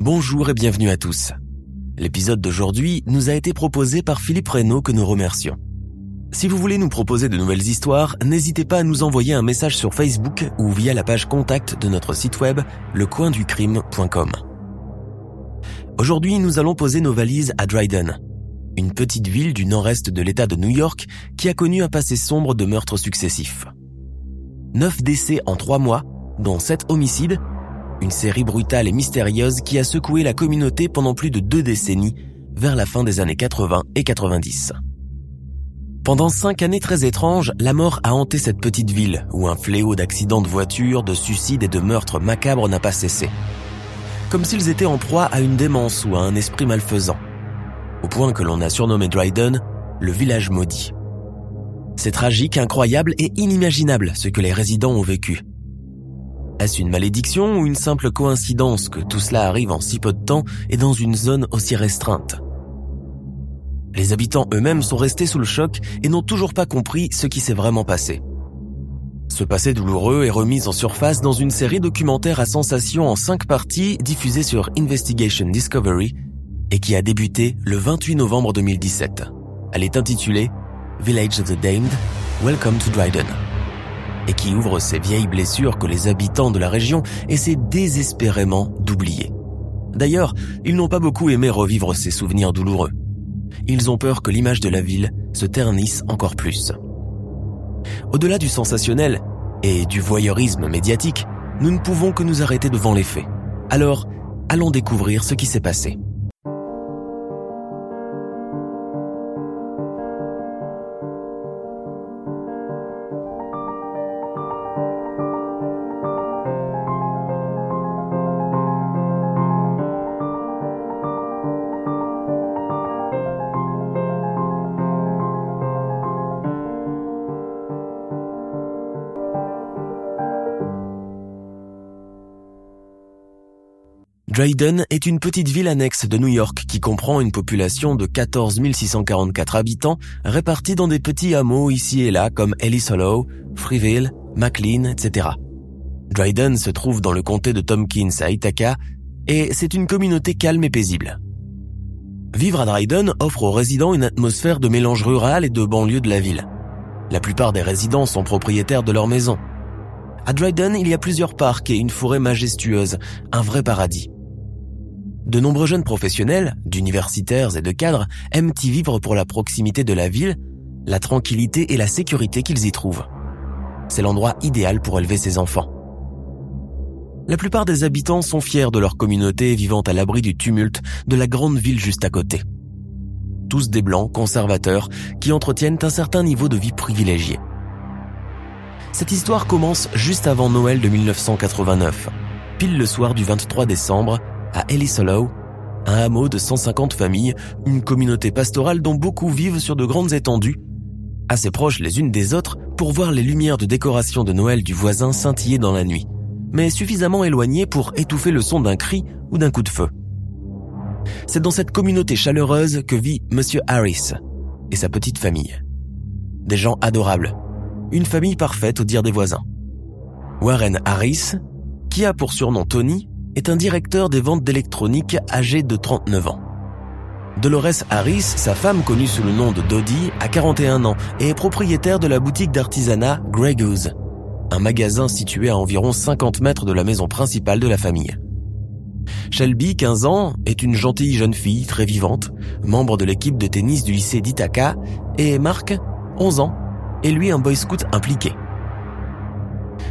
Bonjour et bienvenue à tous. L'épisode d'aujourd'hui nous a été proposé par Philippe Reynaud que nous remercions. Si vous voulez nous proposer de nouvelles histoires, n'hésitez pas à nous envoyer un message sur Facebook ou via la page contact de notre site web lecoinducrime.com. Aujourd'hui, nous allons poser nos valises à Dryden, une petite ville du nord-est de l'État de New York qui a connu un passé sombre de meurtres successifs. Neuf décès en trois mois, dont sept homicides, une série brutale et mystérieuse qui a secoué la communauté pendant plus de deux décennies vers la fin des années 80 et 90. Pendant cinq années très étranges, la mort a hanté cette petite ville où un fléau d'accidents de voiture, de suicides et de meurtres macabres n'a pas cessé. Comme s'ils étaient en proie à une démence ou à un esprit malfaisant. Au point que l'on a surnommé Dryden le village maudit. C'est tragique, incroyable et inimaginable ce que les résidents ont vécu. Est-ce une malédiction ou une simple coïncidence que tout cela arrive en si peu de temps et dans une zone aussi restreinte? Les habitants eux-mêmes sont restés sous le choc et n'ont toujours pas compris ce qui s'est vraiment passé. Ce passé douloureux est remis en surface dans une série documentaire à sensation en cinq parties diffusée sur Investigation Discovery et qui a débuté le 28 novembre 2017. Elle est intitulée Village of the Damned, Welcome to Dryden et qui ouvre ces vieilles blessures que les habitants de la région essaient désespérément d'oublier. D'ailleurs, ils n'ont pas beaucoup aimé revivre ces souvenirs douloureux ils ont peur que l'image de la ville se ternisse encore plus. Au-delà du sensationnel et du voyeurisme médiatique, nous ne pouvons que nous arrêter devant les faits. Alors, allons découvrir ce qui s'est passé. Dryden est une petite ville annexe de New York qui comprend une population de 14 644 habitants répartis dans des petits hameaux ici et là comme Ellis Hollow, Freeville, McLean, etc. Dryden se trouve dans le comté de Tompkins à Ithaca et c'est une communauté calme et paisible. Vivre à Dryden offre aux résidents une atmosphère de mélange rural et de banlieue de la ville. La plupart des résidents sont propriétaires de leur maison. À Dryden, il y a plusieurs parcs et une forêt majestueuse, un vrai paradis. De nombreux jeunes professionnels, d'universitaires et de cadres aiment y vivre pour la proximité de la ville, la tranquillité et la sécurité qu'ils y trouvent. C'est l'endroit idéal pour élever ses enfants. La plupart des habitants sont fiers de leur communauté vivant à l'abri du tumulte de la grande ville juste à côté. Tous des blancs conservateurs qui entretiennent un certain niveau de vie privilégié. Cette histoire commence juste avant Noël de 1989, pile le soir du 23 décembre à Ellis Hollow, un hameau de 150 familles, une communauté pastorale dont beaucoup vivent sur de grandes étendues, assez proches les unes des autres pour voir les lumières de décoration de Noël du voisin scintiller dans la nuit, mais suffisamment éloignées pour étouffer le son d'un cri ou d'un coup de feu. C'est dans cette communauté chaleureuse que vit Monsieur Harris et sa petite famille. Des gens adorables, une famille parfaite au dire des voisins. Warren Harris, qui a pour surnom Tony, est un directeur des ventes d'électronique âgé de 39 ans. Dolores Harris, sa femme connue sous le nom de Dodie, a 41 ans et est propriétaire de la boutique d'artisanat Grey Goose, un magasin situé à environ 50 mètres de la maison principale de la famille. Shelby, 15 ans, est une gentille jeune fille très vivante, membre de l'équipe de tennis du lycée d'Ithaca, et Mark, 11 ans, est lui un boy scout impliqué.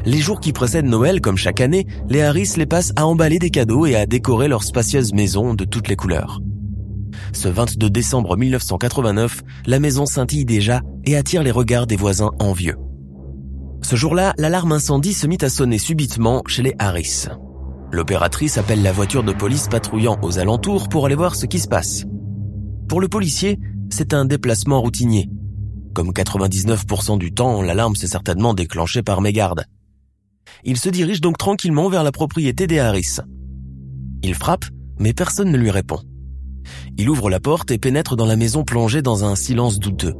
Les jours qui précèdent Noël, comme chaque année, les Harris les passent à emballer des cadeaux et à décorer leur spacieuse maison de toutes les couleurs. Ce 22 décembre 1989, la maison scintille déjà et attire les regards des voisins envieux. Ce jour-là, l'alarme incendie se mit à sonner subitement chez les Harris. L'opératrice appelle la voiture de police patrouillant aux alentours pour aller voir ce qui se passe. Pour le policier, c'est un déplacement routinier. Comme 99% du temps, l'alarme s'est certainement déclenchée par mégarde. Il se dirige donc tranquillement vers la propriété des Harris. Il frappe, mais personne ne lui répond. Il ouvre la porte et pénètre dans la maison plongée dans un silence douteux.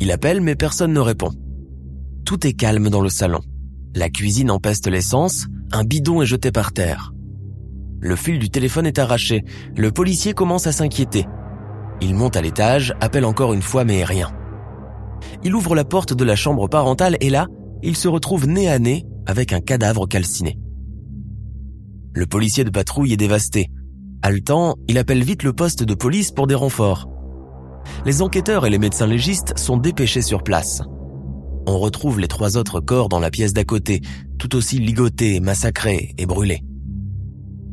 Il appelle, mais personne ne répond. Tout est calme dans le salon. La cuisine empeste l'essence, un bidon est jeté par terre. Le fil du téléphone est arraché, le policier commence à s'inquiéter. Il monte à l'étage, appelle encore une fois mais rien. Il ouvre la porte de la chambre parentale et là, il se retrouve nez à nez avec un cadavre calciné. Le policier de patrouille est dévasté. Haletant, il appelle vite le poste de police pour des renforts. Les enquêteurs et les médecins légistes sont dépêchés sur place. On retrouve les trois autres corps dans la pièce d'à côté, tout aussi ligotés, massacrés et brûlés.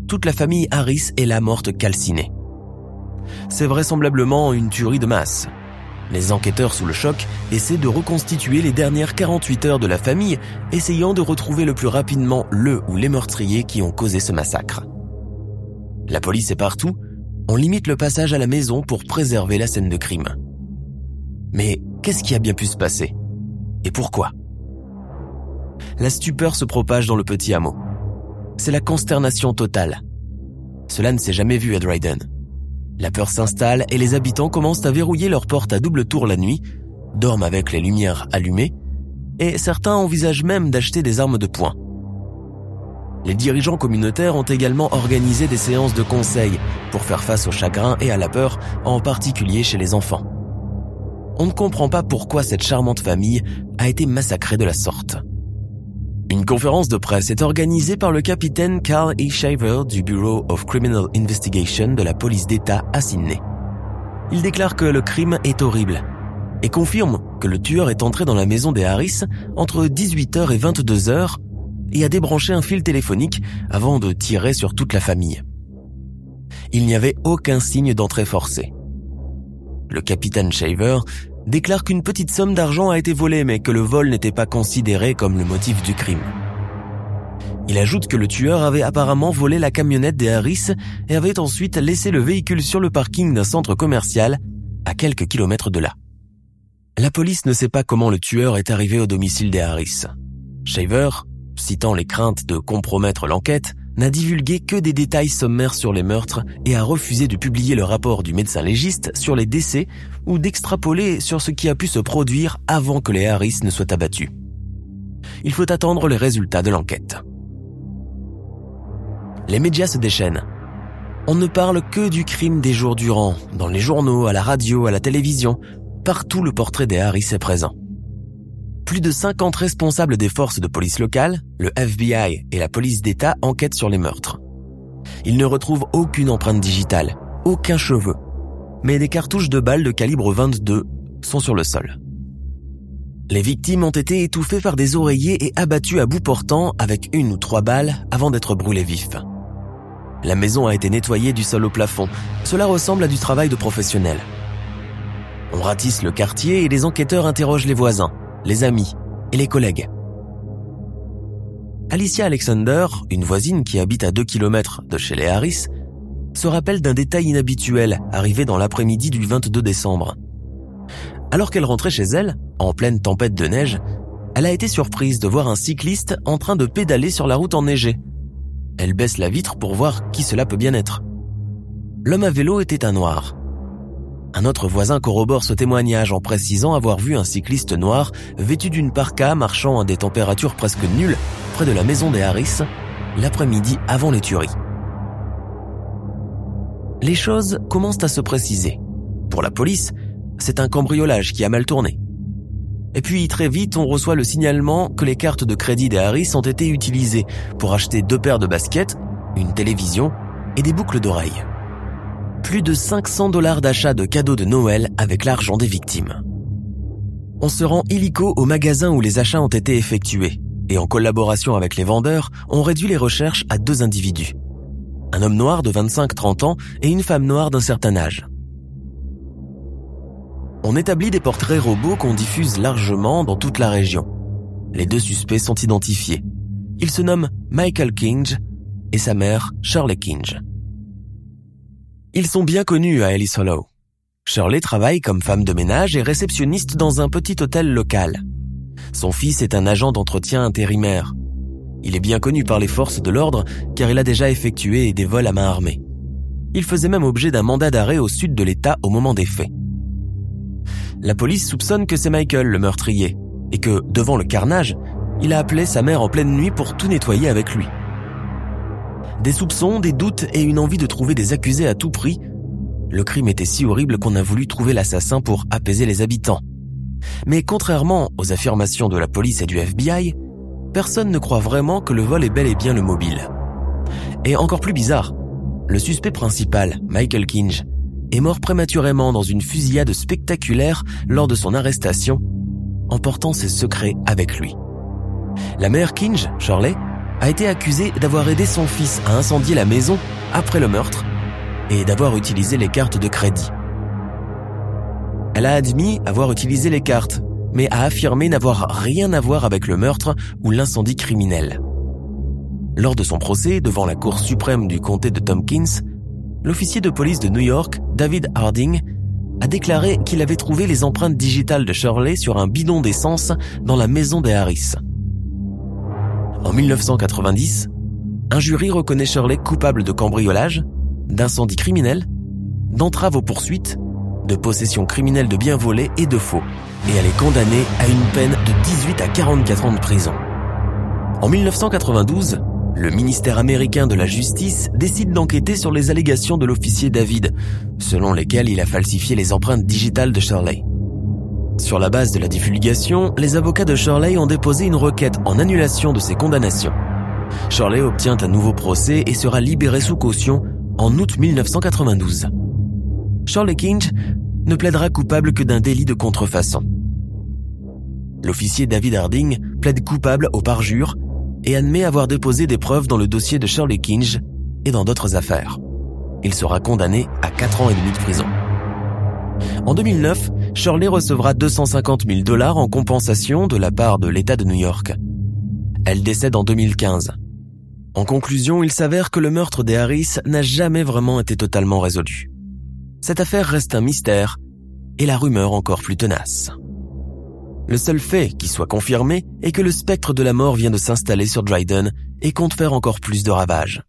Toute la famille Harris est là morte calcinée. C'est vraisemblablement une tuerie de masse. Les enquêteurs sous le choc essaient de reconstituer les dernières 48 heures de la famille, essayant de retrouver le plus rapidement le ou les meurtriers qui ont causé ce massacre. La police est partout, on limite le passage à la maison pour préserver la scène de crime. Mais qu'est-ce qui a bien pu se passer? Et pourquoi? La stupeur se propage dans le petit hameau. C'est la consternation totale. Cela ne s'est jamais vu à Dryden. La peur s'installe et les habitants commencent à verrouiller leurs portes à double tour la nuit, dorment avec les lumières allumées, et certains envisagent même d'acheter des armes de poing. Les dirigeants communautaires ont également organisé des séances de conseil pour faire face au chagrin et à la peur, en particulier chez les enfants. On ne comprend pas pourquoi cette charmante famille a été massacrée de la sorte. Une conférence de presse est organisée par le capitaine Carl E. Shaver du Bureau of Criminal Investigation de la police d'État à Sydney. Il déclare que le crime est horrible et confirme que le tueur est entré dans la maison des Harris entre 18h et 22h et a débranché un fil téléphonique avant de tirer sur toute la famille. Il n'y avait aucun signe d'entrée forcée. Le capitaine Shaver déclare qu'une petite somme d'argent a été volée mais que le vol n'était pas considéré comme le motif du crime. Il ajoute que le tueur avait apparemment volé la camionnette des Harris et avait ensuite laissé le véhicule sur le parking d'un centre commercial à quelques kilomètres de là. La police ne sait pas comment le tueur est arrivé au domicile des Harris. Shaver, citant les craintes de compromettre l'enquête, n'a divulgué que des détails sommaires sur les meurtres et a refusé de publier le rapport du médecin légiste sur les décès ou d'extrapoler sur ce qui a pu se produire avant que les Harris ne soient abattus. Il faut attendre les résultats de l'enquête. Les médias se déchaînent. On ne parle que du crime des jours durant, dans les journaux, à la radio, à la télévision. Partout le portrait des Harris est présent plus de 50 responsables des forces de police locales, le FBI et la police d'État enquêtent sur les meurtres. Ils ne retrouvent aucune empreinte digitale, aucun cheveu, mais des cartouches de balles de calibre 22 sont sur le sol. Les victimes ont été étouffées par des oreillers et abattues à bout portant avec une ou trois balles avant d'être brûlées vifs. La maison a été nettoyée du sol au plafond. Cela ressemble à du travail de professionnel. On ratisse le quartier et les enquêteurs interrogent les voisins les amis et les collègues. Alicia Alexander, une voisine qui habite à 2 km de chez les Harris, se rappelle d'un détail inhabituel arrivé dans l'après-midi du 22 décembre. Alors qu'elle rentrait chez elle, en pleine tempête de neige, elle a été surprise de voir un cycliste en train de pédaler sur la route enneigée. Elle baisse la vitre pour voir qui cela peut bien être. L'homme à vélo était un noir. Un autre voisin corrobore ce témoignage en précisant avoir vu un cycliste noir vêtu d'une parka marchant à des températures presque nulles près de la maison des Harris l'après-midi avant les tueries. Les choses commencent à se préciser. Pour la police, c'est un cambriolage qui a mal tourné. Et puis très vite, on reçoit le signalement que les cartes de crédit des Harris ont été utilisées pour acheter deux paires de baskets, une télévision et des boucles d'oreilles plus de 500 dollars d'achat de cadeaux de Noël avec l'argent des victimes. On se rend illico au magasin où les achats ont été effectués et en collaboration avec les vendeurs, on réduit les recherches à deux individus. un homme noir de 25-30 ans et une femme noire d'un certain âge. On établit des portraits robots qu'on diffuse largement dans toute la région. Les deux suspects sont identifiés. Ils se nomment Michael Kinge et sa mère Shirley Kinge. Ils sont bien connus à Ellis Hollow. Shirley travaille comme femme de ménage et réceptionniste dans un petit hôtel local. Son fils est un agent d'entretien intérimaire. Il est bien connu par les forces de l'ordre car il a déjà effectué des vols à main armée. Il faisait même objet d'un mandat d'arrêt au sud de l'État au moment des faits. La police soupçonne que c'est Michael le meurtrier et que, devant le carnage, il a appelé sa mère en pleine nuit pour tout nettoyer avec lui. Des soupçons, des doutes et une envie de trouver des accusés à tout prix le crime était si horrible qu'on a voulu trouver l'assassin pour apaiser les habitants. Mais contrairement aux affirmations de la police et du FBI, personne ne croit vraiment que le vol est bel et bien le mobile. Et encore plus bizarre, le suspect principal, Michael Kinge, est mort prématurément dans une fusillade spectaculaire lors de son arrestation, emportant ses secrets avec lui. La mère Kinge, Shirley, a été accusée d'avoir aidé son fils à incendier la maison après le meurtre et d'avoir utilisé les cartes de crédit. Elle a admis avoir utilisé les cartes, mais a affirmé n'avoir rien à voir avec le meurtre ou l'incendie criminel. Lors de son procès devant la Cour suprême du comté de Tompkins, l'officier de police de New York, David Harding, a déclaré qu'il avait trouvé les empreintes digitales de Shirley sur un bidon d'essence dans la maison des Harris. En 1990, un jury reconnaît Shirley coupable de cambriolage, d'incendie criminel, d'entrave aux poursuites, de possession criminelle de biens volés et de faux, et elle est condamnée à une peine de 18 à 44 ans de prison. En 1992, le ministère américain de la Justice décide d'enquêter sur les allégations de l'officier David, selon lesquelles il a falsifié les empreintes digitales de Shirley. Sur la base de la divulgation, les avocats de Shirley ont déposé une requête en annulation de ces condamnations. Shirley obtient un nouveau procès et sera libéré sous caution en août 1992. Charles Kinch ne plaidera coupable que d'un délit de contrefaçon. L'officier David Harding plaide coupable au parjure et admet avoir déposé des preuves dans le dossier de Shirley Kinge et dans d'autres affaires. Il sera condamné à 4 ans et demi de prison. En 2009, Shirley recevra 250 000 dollars en compensation de la part de l'État de New York. Elle décède en 2015 en conclusion, il s'avère que le meurtre des Harris n'a jamais vraiment été totalement résolu. Cette affaire reste un mystère et la rumeur encore plus tenace. Le seul fait qui soit confirmé est que le spectre de la mort vient de s'installer sur Dryden et compte faire encore plus de ravages.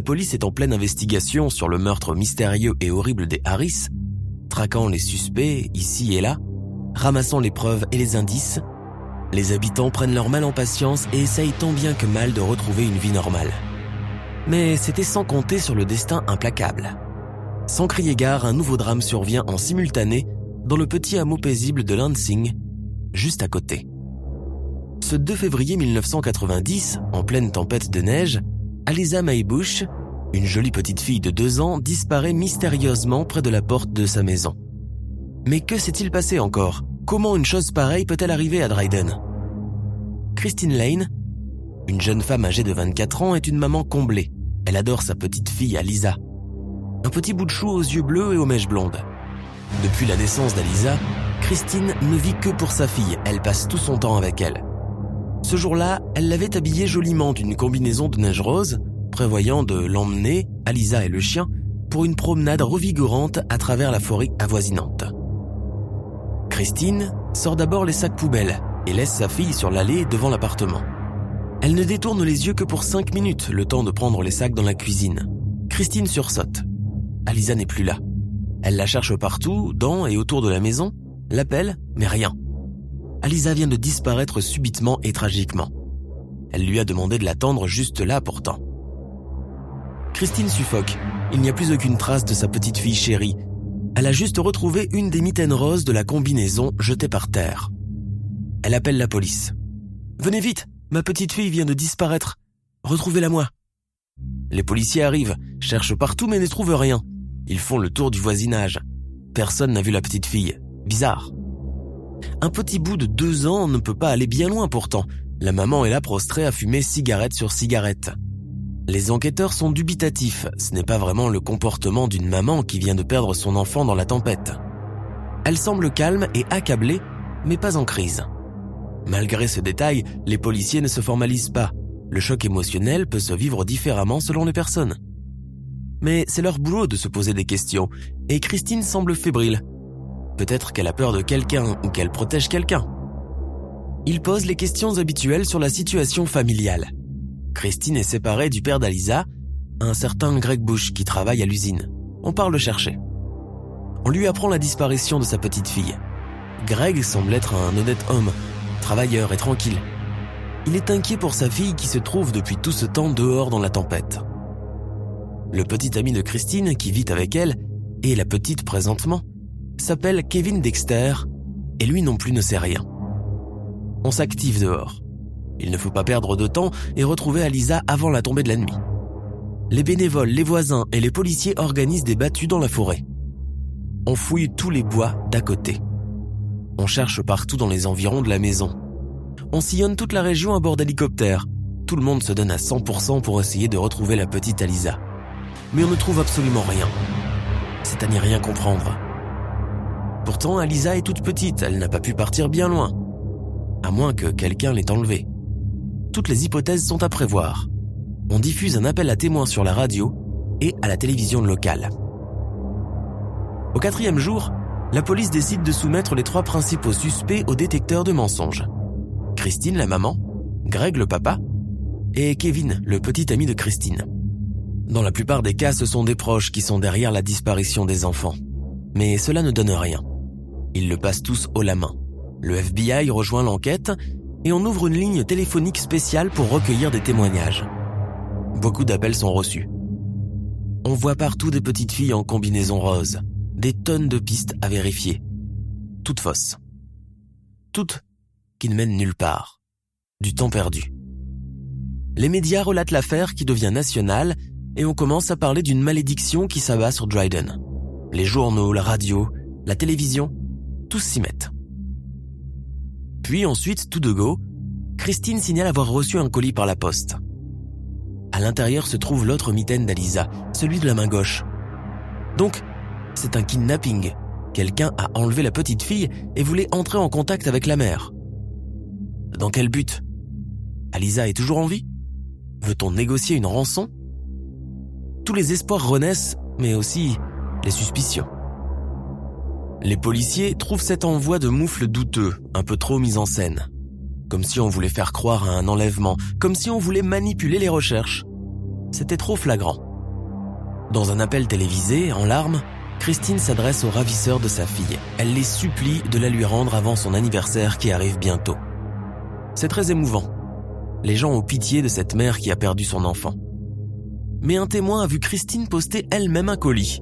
La police est en pleine investigation sur le meurtre mystérieux et horrible des Harris, traquant les suspects ici et là, ramassant les preuves et les indices, les habitants prennent leur mal en patience et essayent tant bien que mal de retrouver une vie normale. Mais c'était sans compter sur le destin implacable. Sans crier gare, un nouveau drame survient en simultané dans le petit hameau paisible de Lansing, juste à côté. Ce 2 février 1990, en pleine tempête de neige, Alisa Maybush, une jolie petite fille de deux ans, disparaît mystérieusement près de la porte de sa maison. Mais que s'est-il passé encore? Comment une chose pareille peut-elle arriver à Dryden? Christine Lane, une jeune femme âgée de 24 ans, est une maman comblée. Elle adore sa petite fille Alisa. Un petit bout de chou aux yeux bleus et aux mèches blondes. Depuis la naissance d'Alisa, Christine ne vit que pour sa fille, elle passe tout son temps avec elle. Ce jour-là, elle l'avait habillé joliment d'une combinaison de neige rose, prévoyant de l'emmener, Alisa et le chien, pour une promenade revigorante à travers la forêt avoisinante. Christine sort d'abord les sacs poubelles et laisse sa fille sur l'allée devant l'appartement. Elle ne détourne les yeux que pour cinq minutes, le temps de prendre les sacs dans la cuisine. Christine sursaute. Alisa n'est plus là. Elle la cherche partout, dans et autour de la maison, l'appelle, mais rien. Alisa vient de disparaître subitement et tragiquement. Elle lui a demandé de l'attendre juste là pourtant. Christine suffoque. Il n'y a plus aucune trace de sa petite fille chérie, elle a juste retrouvé une des mitaines roses de la combinaison jetée par terre. Elle appelle la police. Venez vite, ma petite fille vient de disparaître. Retrouvez-la moi. Les policiers arrivent, cherchent partout mais ne trouvent rien. Ils font le tour du voisinage. Personne n'a vu la petite fille. Bizarre. Un petit bout de deux ans ne peut pas aller bien loin pourtant. La maman est là prostrée à fumer cigarette sur cigarette. Les enquêteurs sont dubitatifs, ce n'est pas vraiment le comportement d'une maman qui vient de perdre son enfant dans la tempête. Elle semble calme et accablée, mais pas en crise. Malgré ce détail, les policiers ne se formalisent pas. Le choc émotionnel peut se vivre différemment selon les personnes. Mais c'est leur boulot de se poser des questions, et Christine semble fébrile. Peut-être qu'elle a peur de quelqu'un ou qu'elle protège quelqu'un. Il pose les questions habituelles sur la situation familiale. Christine est séparée du père d'Alisa, un certain Greg Bush qui travaille à l'usine. On part le chercher. On lui apprend la disparition de sa petite fille. Greg semble être un honnête homme, travailleur et tranquille. Il est inquiet pour sa fille qui se trouve depuis tout ce temps dehors dans la tempête. Le petit ami de Christine qui vit avec elle, et la petite présentement, s'appelle Kevin Dexter, et lui non plus ne sait rien. On s'active dehors. Il ne faut pas perdre de temps et retrouver Alisa avant la tombée de la nuit. Les bénévoles, les voisins et les policiers organisent des battues dans la forêt. On fouille tous les bois d'à côté. On cherche partout dans les environs de la maison. On sillonne toute la région à bord d'hélicoptères. Tout le monde se donne à 100% pour essayer de retrouver la petite Alisa. Mais on ne trouve absolument rien. C'est à n'y rien comprendre. Pourtant, Alisa est toute petite, elle n'a pas pu partir bien loin. À moins que quelqu'un l'ait enlevée toutes les hypothèses sont à prévoir. On diffuse un appel à témoins sur la radio et à la télévision locale. Au quatrième jour, la police décide de soumettre les trois principaux suspects au détecteur de mensonges. Christine, la maman, Greg, le papa, et Kevin, le petit ami de Christine. Dans la plupart des cas, ce sont des proches qui sont derrière la disparition des enfants. Mais cela ne donne rien. Ils le passent tous haut la main. Le FBI rejoint l'enquête et on ouvre une ligne téléphonique spéciale pour recueillir des témoignages. Beaucoup d'appels sont reçus. On voit partout des petites filles en combinaison rose, des tonnes de pistes à vérifier. Toutes fausses. Toutes qui ne mènent nulle part. Du temps perdu. Les médias relatent l'affaire qui devient nationale et on commence à parler d'une malédiction qui s'abat sur Dryden. Les journaux, la radio, la télévision, tous s'y mettent. Puis ensuite, tout de go, Christine signale avoir reçu un colis par la poste. À l'intérieur se trouve l'autre mitaine d'Alisa, celui de la main gauche. Donc, c'est un kidnapping. Quelqu'un a enlevé la petite fille et voulait entrer en contact avec la mère. Dans quel but? Alisa est toujours en vie? Veut-on négocier une rançon? Tous les espoirs renaissent, mais aussi les suspicions. Les policiers trouvent cet envoi de moufles douteux, un peu trop mis en scène. Comme si on voulait faire croire à un enlèvement, comme si on voulait manipuler les recherches. C'était trop flagrant. Dans un appel télévisé, en larmes, Christine s'adresse aux ravisseurs de sa fille. Elle les supplie de la lui rendre avant son anniversaire qui arrive bientôt. C'est très émouvant. Les gens ont pitié de cette mère qui a perdu son enfant. Mais un témoin a vu Christine poster elle-même un colis.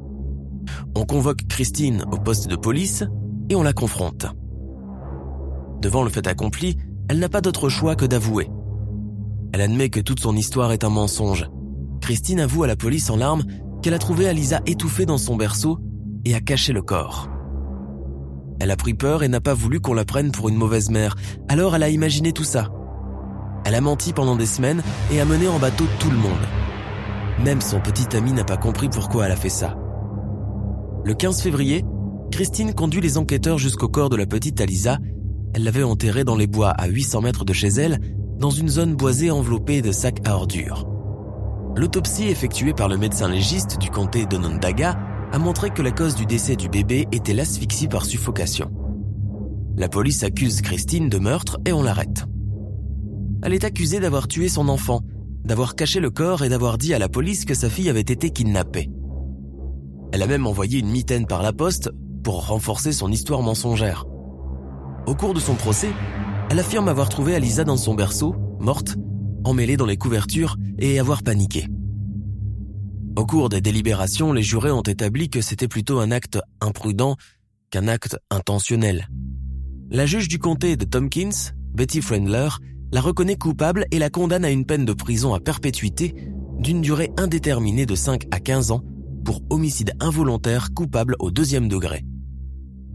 On convoque Christine au poste de police et on la confronte. Devant le fait accompli, elle n'a pas d'autre choix que d'avouer. Elle admet que toute son histoire est un mensonge. Christine avoue à la police en larmes qu'elle a trouvé Alisa étouffée dans son berceau et a caché le corps. Elle a pris peur et n'a pas voulu qu'on la prenne pour une mauvaise mère, alors elle a imaginé tout ça. Elle a menti pendant des semaines et a mené en bateau tout le monde. Même son petit ami n'a pas compris pourquoi elle a fait ça. Le 15 février, Christine conduit les enquêteurs jusqu'au corps de la petite Alisa. Elle l'avait enterré dans les bois à 800 mètres de chez elle, dans une zone boisée enveloppée de sacs à ordures. L'autopsie effectuée par le médecin légiste du comté d'Onondaga a montré que la cause du décès du bébé était l'asphyxie par suffocation. La police accuse Christine de meurtre et on l'arrête. Elle est accusée d'avoir tué son enfant, d'avoir caché le corps et d'avoir dit à la police que sa fille avait été kidnappée. Elle a même envoyé une mitaine par la poste pour renforcer son histoire mensongère. Au cours de son procès, elle affirme avoir trouvé Alisa dans son berceau, morte, emmêlée dans les couvertures et avoir paniqué. Au cours des délibérations, les jurés ont établi que c'était plutôt un acte imprudent qu'un acte intentionnel. La juge du comté de Tompkins, Betty Friendler, la reconnaît coupable et la condamne à une peine de prison à perpétuité d'une durée indéterminée de 5 à 15 ans pour homicide involontaire coupable au deuxième degré.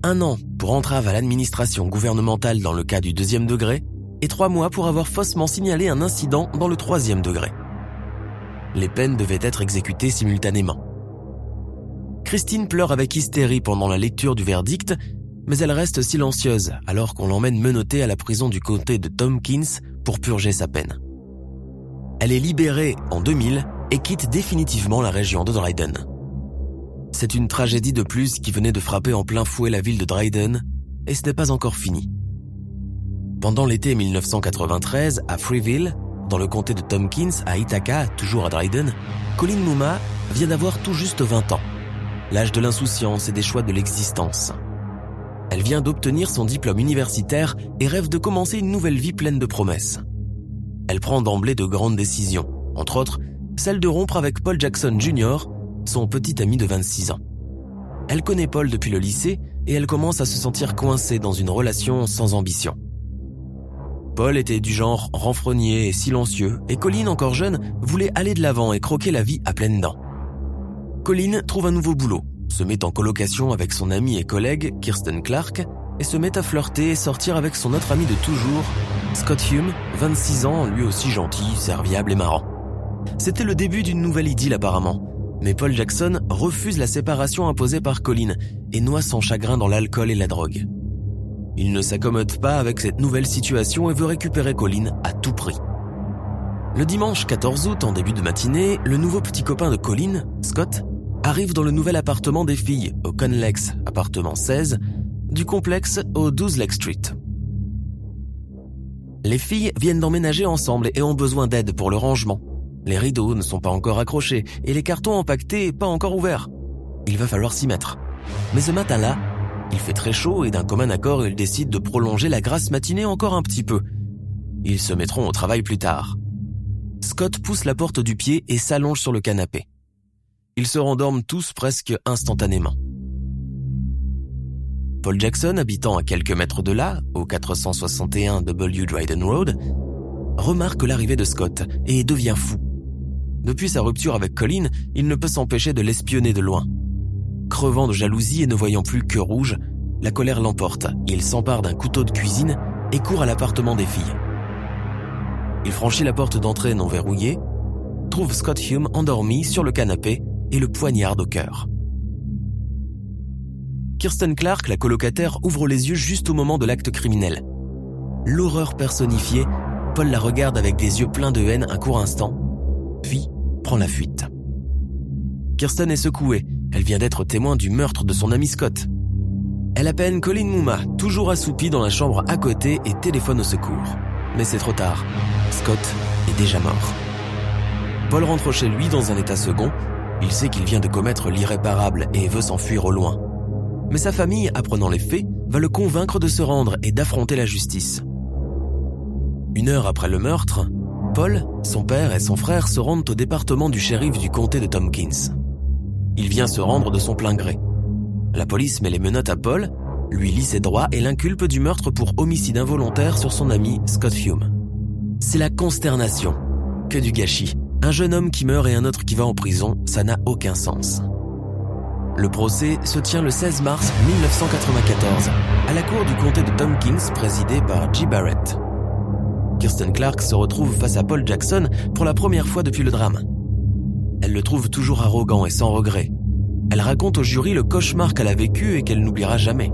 Un an pour entrave à l'administration gouvernementale dans le cas du deuxième degré et trois mois pour avoir faussement signalé un incident dans le troisième degré. Les peines devaient être exécutées simultanément. Christine pleure avec hystérie pendant la lecture du verdict, mais elle reste silencieuse alors qu'on l'emmène menottée à la prison du comté de Tompkins pour purger sa peine. Elle est libérée en 2000 et quitte définitivement la région de Dryden. C'est une tragédie de plus qui venait de frapper en plein fouet la ville de Dryden, et ce n'est pas encore fini. Pendant l'été 1993, à Freeville, dans le comté de Tompkins, à Ithaca, toujours à Dryden, Colin Mouma vient d'avoir tout juste 20 ans. L'âge de l'insouciance et des choix de l'existence. Elle vient d'obtenir son diplôme universitaire et rêve de commencer une nouvelle vie pleine de promesses. Elle prend d'emblée de grandes décisions, entre autres celle de rompre avec Paul Jackson Jr., son petit ami de 26 ans. Elle connaît Paul depuis le lycée et elle commence à se sentir coincée dans une relation sans ambition. Paul était du genre renfrogné et silencieux et Colline, encore jeune, voulait aller de l'avant et croquer la vie à pleines dents. Colline trouve un nouveau boulot, se met en colocation avec son ami et collègue Kirsten Clark et se met à flirter et sortir avec son autre ami de toujours, Scott Hume, 26 ans, lui aussi gentil, serviable et marrant. C'était le début d'une nouvelle idylle apparemment, mais Paul Jackson refuse la séparation imposée par Colin et noie son chagrin dans l'alcool et la drogue. Il ne s'accommode pas avec cette nouvelle situation et veut récupérer Colin à tout prix. Le dimanche 14 août, en début de matinée, le nouveau petit copain de Colin, Scott, arrive dans le nouvel appartement des filles, au Conlex, appartement 16, du complexe au 12 Lake Street. Les filles viennent d'emménager ensemble et ont besoin d'aide pour le rangement. Les rideaux ne sont pas encore accrochés et les cartons empaquetés pas encore ouverts. Il va falloir s'y mettre. Mais ce matin-là, il fait très chaud et d'un commun accord, ils décident de prolonger la grasse matinée encore un petit peu. Ils se mettront au travail plus tard. Scott pousse la porte du pied et s'allonge sur le canapé. Ils se rendorment tous presque instantanément. Paul Jackson, habitant à quelques mètres de là, au 461 W Dryden Road, remarque l'arrivée de Scott et devient fou. Depuis sa rupture avec Colin, il ne peut s'empêcher de l'espionner de loin. Crevant de jalousie et ne voyant plus que rouge, la colère l'emporte. Il s'empare d'un couteau de cuisine et court à l'appartement des filles. Il franchit la porte d'entrée non verrouillée, trouve Scott Hume endormi sur le canapé et le poignarde au cœur. Kirsten Clark, la colocataire, ouvre les yeux juste au moment de l'acte criminel. L'horreur personnifiée, Paul la regarde avec des yeux pleins de haine un court instant, puis prend la fuite. Kirsten est secouée. Elle vient d'être témoin du meurtre de son ami Scott. Elle appelle Colin Mouma, toujours assoupi dans la chambre à côté, et téléphone au secours. Mais c'est trop tard. Scott est déjà mort. Paul rentre chez lui dans un état second. Il sait qu'il vient de commettre l'irréparable et veut s'enfuir au loin. Mais sa famille, apprenant les faits, va le convaincre de se rendre et d'affronter la justice. Une heure après le meurtre, Paul, son père et son frère se rendent au département du shérif du comté de Tompkins. Il vient se rendre de son plein gré. La police met les menottes à Paul, lui lit ses droits et l'inculpe du meurtre pour homicide involontaire sur son ami Scott Hume. C'est la consternation. Que du gâchis. Un jeune homme qui meurt et un autre qui va en prison, ça n'a aucun sens. Le procès se tient le 16 mars 1994 à la cour du comté de Tompkins présidée par G. Barrett. Kirsten Clark se retrouve face à Paul Jackson pour la première fois depuis le drame. Elle le trouve toujours arrogant et sans regret. Elle raconte au jury le cauchemar qu'elle a vécu et qu'elle n'oubliera jamais.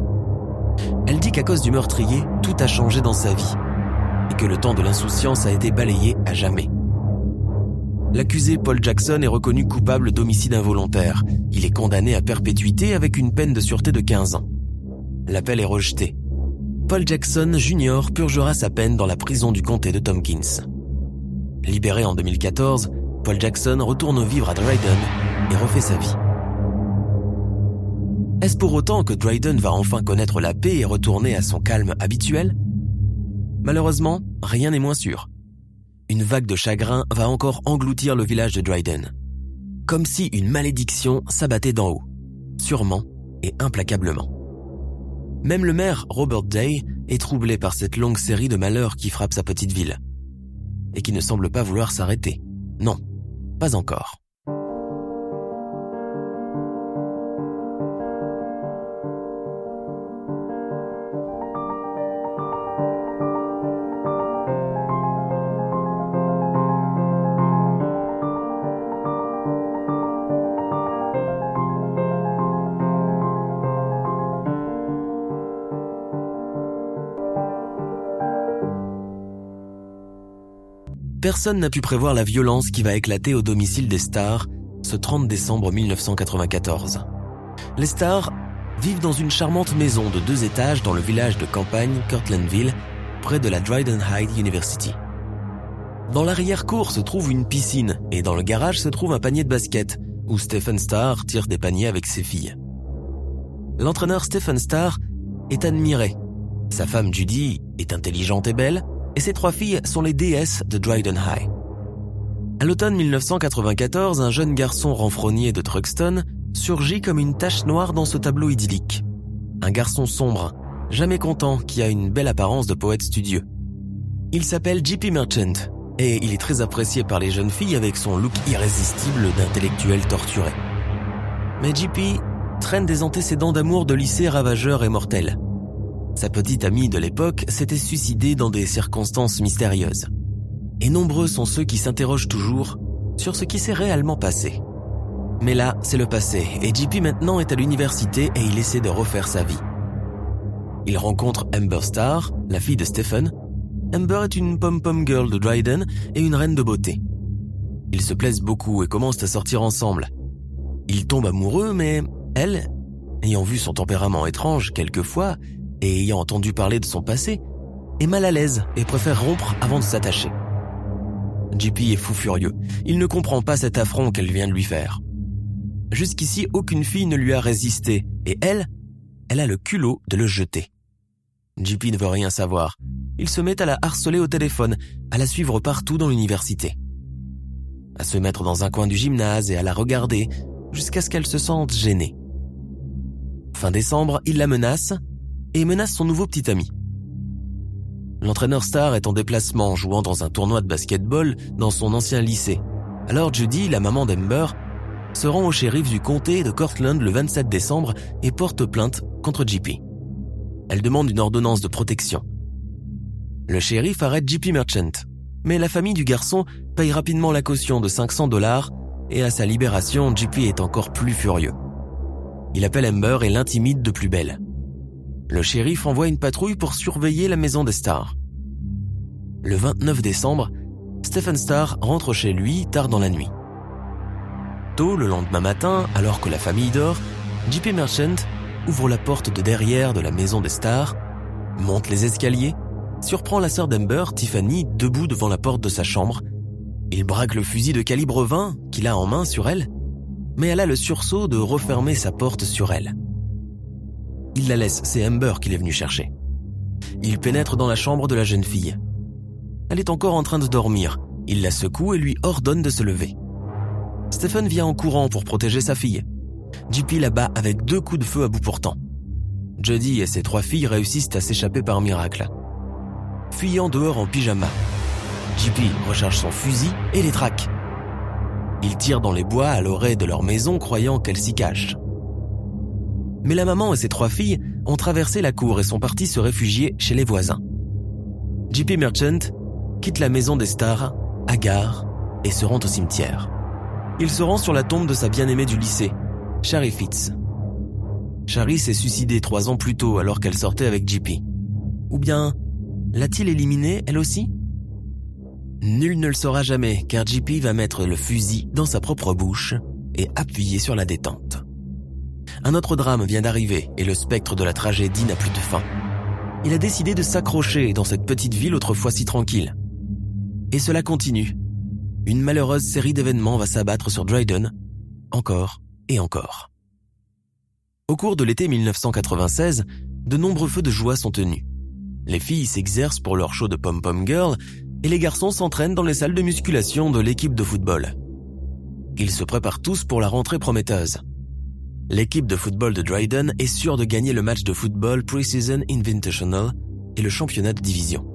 Elle dit qu'à cause du meurtrier, tout a changé dans sa vie et que le temps de l'insouciance a été balayé à jamais. L'accusé Paul Jackson est reconnu coupable d'homicide involontaire. Il est condamné à perpétuité avec une peine de sûreté de 15 ans. L'appel est rejeté. Paul Jackson Jr. purgera sa peine dans la prison du comté de Tompkins. Libéré en 2014, Paul Jackson retourne vivre à Dryden et refait sa vie. Est-ce pour autant que Dryden va enfin connaître la paix et retourner à son calme habituel? Malheureusement, rien n'est moins sûr. Une vague de chagrin va encore engloutir le village de Dryden. comme si une malédiction s'abattait d'en haut, sûrement et implacablement. Même le maire Robert Day est troublé par cette longue série de malheurs qui frappent sa petite ville, et qui ne semble pas vouloir s'arrêter. Non, pas encore. Personne n'a pu prévoir la violence qui va éclater au domicile des stars ce 30 décembre 1994. Les stars vivent dans une charmante maison de deux étages dans le village de campagne Kirtlandville, près de la Dryden High University. Dans l'arrière-cour se trouve une piscine et dans le garage se trouve un panier de basket où Stephen Starr tire des paniers avec ses filles. L'entraîneur Stephen Starr est admiré. Sa femme Judy est intelligente et belle et ses trois filles sont les déesses de Dryden High. À l'automne 1994, un jeune garçon renfrogné de Truxton surgit comme une tache noire dans ce tableau idyllique. Un garçon sombre, jamais content, qui a une belle apparence de poète studieux. Il s'appelle JP Merchant, et il est très apprécié par les jeunes filles avec son look irrésistible d'intellectuel torturé. Mais JP traîne des antécédents d'amour de lycée ravageurs et mortels. Sa petite amie de l'époque s'était suicidée dans des circonstances mystérieuses. Et nombreux sont ceux qui s'interrogent toujours sur ce qui s'est réellement passé. Mais là, c'est le passé, et JP maintenant est à l'université et il essaie de refaire sa vie. Il rencontre Amber Starr, la fille de Stephen. Amber est une pom-pom girl de Dryden et une reine de beauté. Ils se plaisent beaucoup et commencent à sortir ensemble. Ils tombent amoureux, mais elle, ayant vu son tempérament étrange quelquefois, et ayant entendu parler de son passé, est mal à l'aise et préfère rompre avant de s'attacher. JP est fou furieux. Il ne comprend pas cet affront qu'elle vient de lui faire. Jusqu'ici, aucune fille ne lui a résisté, et elle, elle a le culot de le jeter. JP ne veut rien savoir. Il se met à la harceler au téléphone, à la suivre partout dans l'université. À se mettre dans un coin du gymnase et à la regarder, jusqu'à ce qu'elle se sente gênée. Fin décembre, il la menace et menace son nouveau petit ami. L'entraîneur Star est en déplacement jouant dans un tournoi de basketball dans son ancien lycée. Alors Judy, la maman d'Ember, se rend au shérif du comté de Cortland le 27 décembre et porte plainte contre JP. Elle demande une ordonnance de protection. Le shérif arrête JP Merchant, mais la famille du garçon paye rapidement la caution de 500 dollars et à sa libération, JP est encore plus furieux. Il appelle Ember et l'intimide de plus belle le shérif envoie une patrouille pour surveiller la maison des Stars. Le 29 décembre, Stephen Starr rentre chez lui tard dans la nuit. Tôt le lendemain matin, alors que la famille dort, JP Merchant ouvre la porte de derrière de la maison des Stars, monte les escaliers, surprend la sœur d'Ember, Tiffany, debout devant la porte de sa chambre. Il braque le fusil de calibre 20 qu'il a en main sur elle, mais elle a le sursaut de refermer sa porte sur elle. Il la laisse, c'est Amber qu'il est venu chercher. Il pénètre dans la chambre de la jeune fille. Elle est encore en train de dormir. Il la secoue et lui ordonne de se lever. Stephen vient en courant pour protéger sa fille. JP la bat avec deux coups de feu à bout portant. Jody et ses trois filles réussissent à s'échapper par miracle. Fuyant dehors en pyjama, JP recharge son fusil et les traque. Il tire dans les bois à l'oreille de leur maison croyant qu'elle s'y cache. Mais la maman et ses trois filles ont traversé la cour et sont partis se réfugier chez les voisins. JP Merchant quitte la maison des stars, gare et se rend au cimetière. Il se rend sur la tombe de sa bien-aimée du lycée, Shari Fitz. Shari s'est suicidée trois ans plus tôt alors qu'elle sortait avec JP. Ou bien, l'a-t-il éliminée elle aussi? Nul ne le saura jamais car JP va mettre le fusil dans sa propre bouche et appuyer sur la détente. Un autre drame vient d'arriver et le spectre de la tragédie n'a plus de fin. Il a décidé de s'accrocher dans cette petite ville autrefois si tranquille. Et cela continue. Une malheureuse série d'événements va s'abattre sur Dryden, encore et encore. Au cours de l'été 1996, de nombreux feux de joie sont tenus. Les filles s'exercent pour leur show de pom-pom girl et les garçons s'entraînent dans les salles de musculation de l'équipe de football. ils se préparent tous pour la rentrée prometteuse. L'équipe de football de Dryden est sûre de gagner le match de football Pre-Season Invitational et le championnat de division.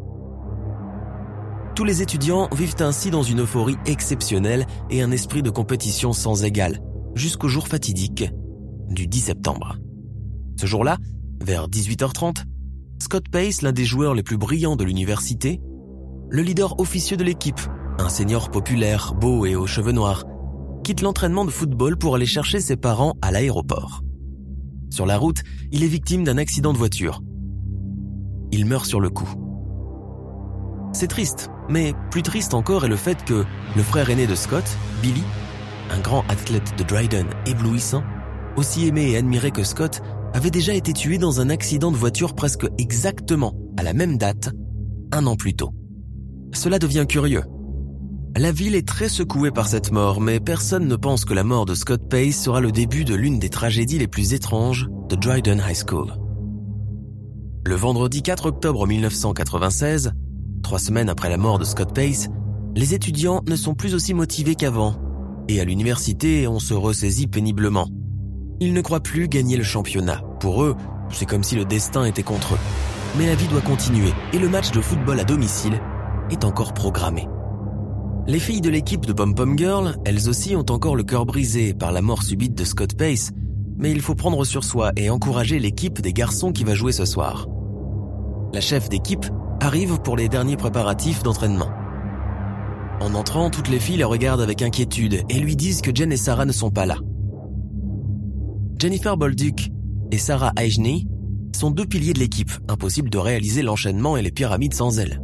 Tous les étudiants vivent ainsi dans une euphorie exceptionnelle et un esprit de compétition sans égal, jusqu'au jour fatidique du 10 septembre. Ce jour-là, vers 18h30, Scott Pace, l'un des joueurs les plus brillants de l'université, le leader officieux de l'équipe, un senior populaire, beau et aux cheveux noirs, quitte l'entraînement de football pour aller chercher ses parents à l'aéroport. Sur la route, il est victime d'un accident de voiture. Il meurt sur le coup. C'est triste, mais plus triste encore est le fait que le frère aîné de Scott, Billy, un grand athlète de Dryden éblouissant, aussi aimé et admiré que Scott, avait déjà été tué dans un accident de voiture presque exactement à la même date, un an plus tôt. Cela devient curieux. La ville est très secouée par cette mort, mais personne ne pense que la mort de Scott Pace sera le début de l'une des tragédies les plus étranges de Dryden High School. Le vendredi 4 octobre 1996, trois semaines après la mort de Scott Pace, les étudiants ne sont plus aussi motivés qu'avant, et à l'université on se ressaisit péniblement. Ils ne croient plus gagner le championnat. Pour eux, c'est comme si le destin était contre eux. Mais la vie doit continuer, et le match de football à domicile est encore programmé. Les filles de l'équipe de Pom Pom Girl, elles aussi ont encore le cœur brisé par la mort subite de Scott Pace, mais il faut prendre sur soi et encourager l'équipe des garçons qui va jouer ce soir. La chef d'équipe arrive pour les derniers préparatifs d'entraînement. En entrant, toutes les filles la regardent avec inquiétude et lui disent que Jen et Sarah ne sont pas là. Jennifer Bolduc et Sarah Aijney sont deux piliers de l'équipe, impossible de réaliser l'enchaînement et les pyramides sans elles.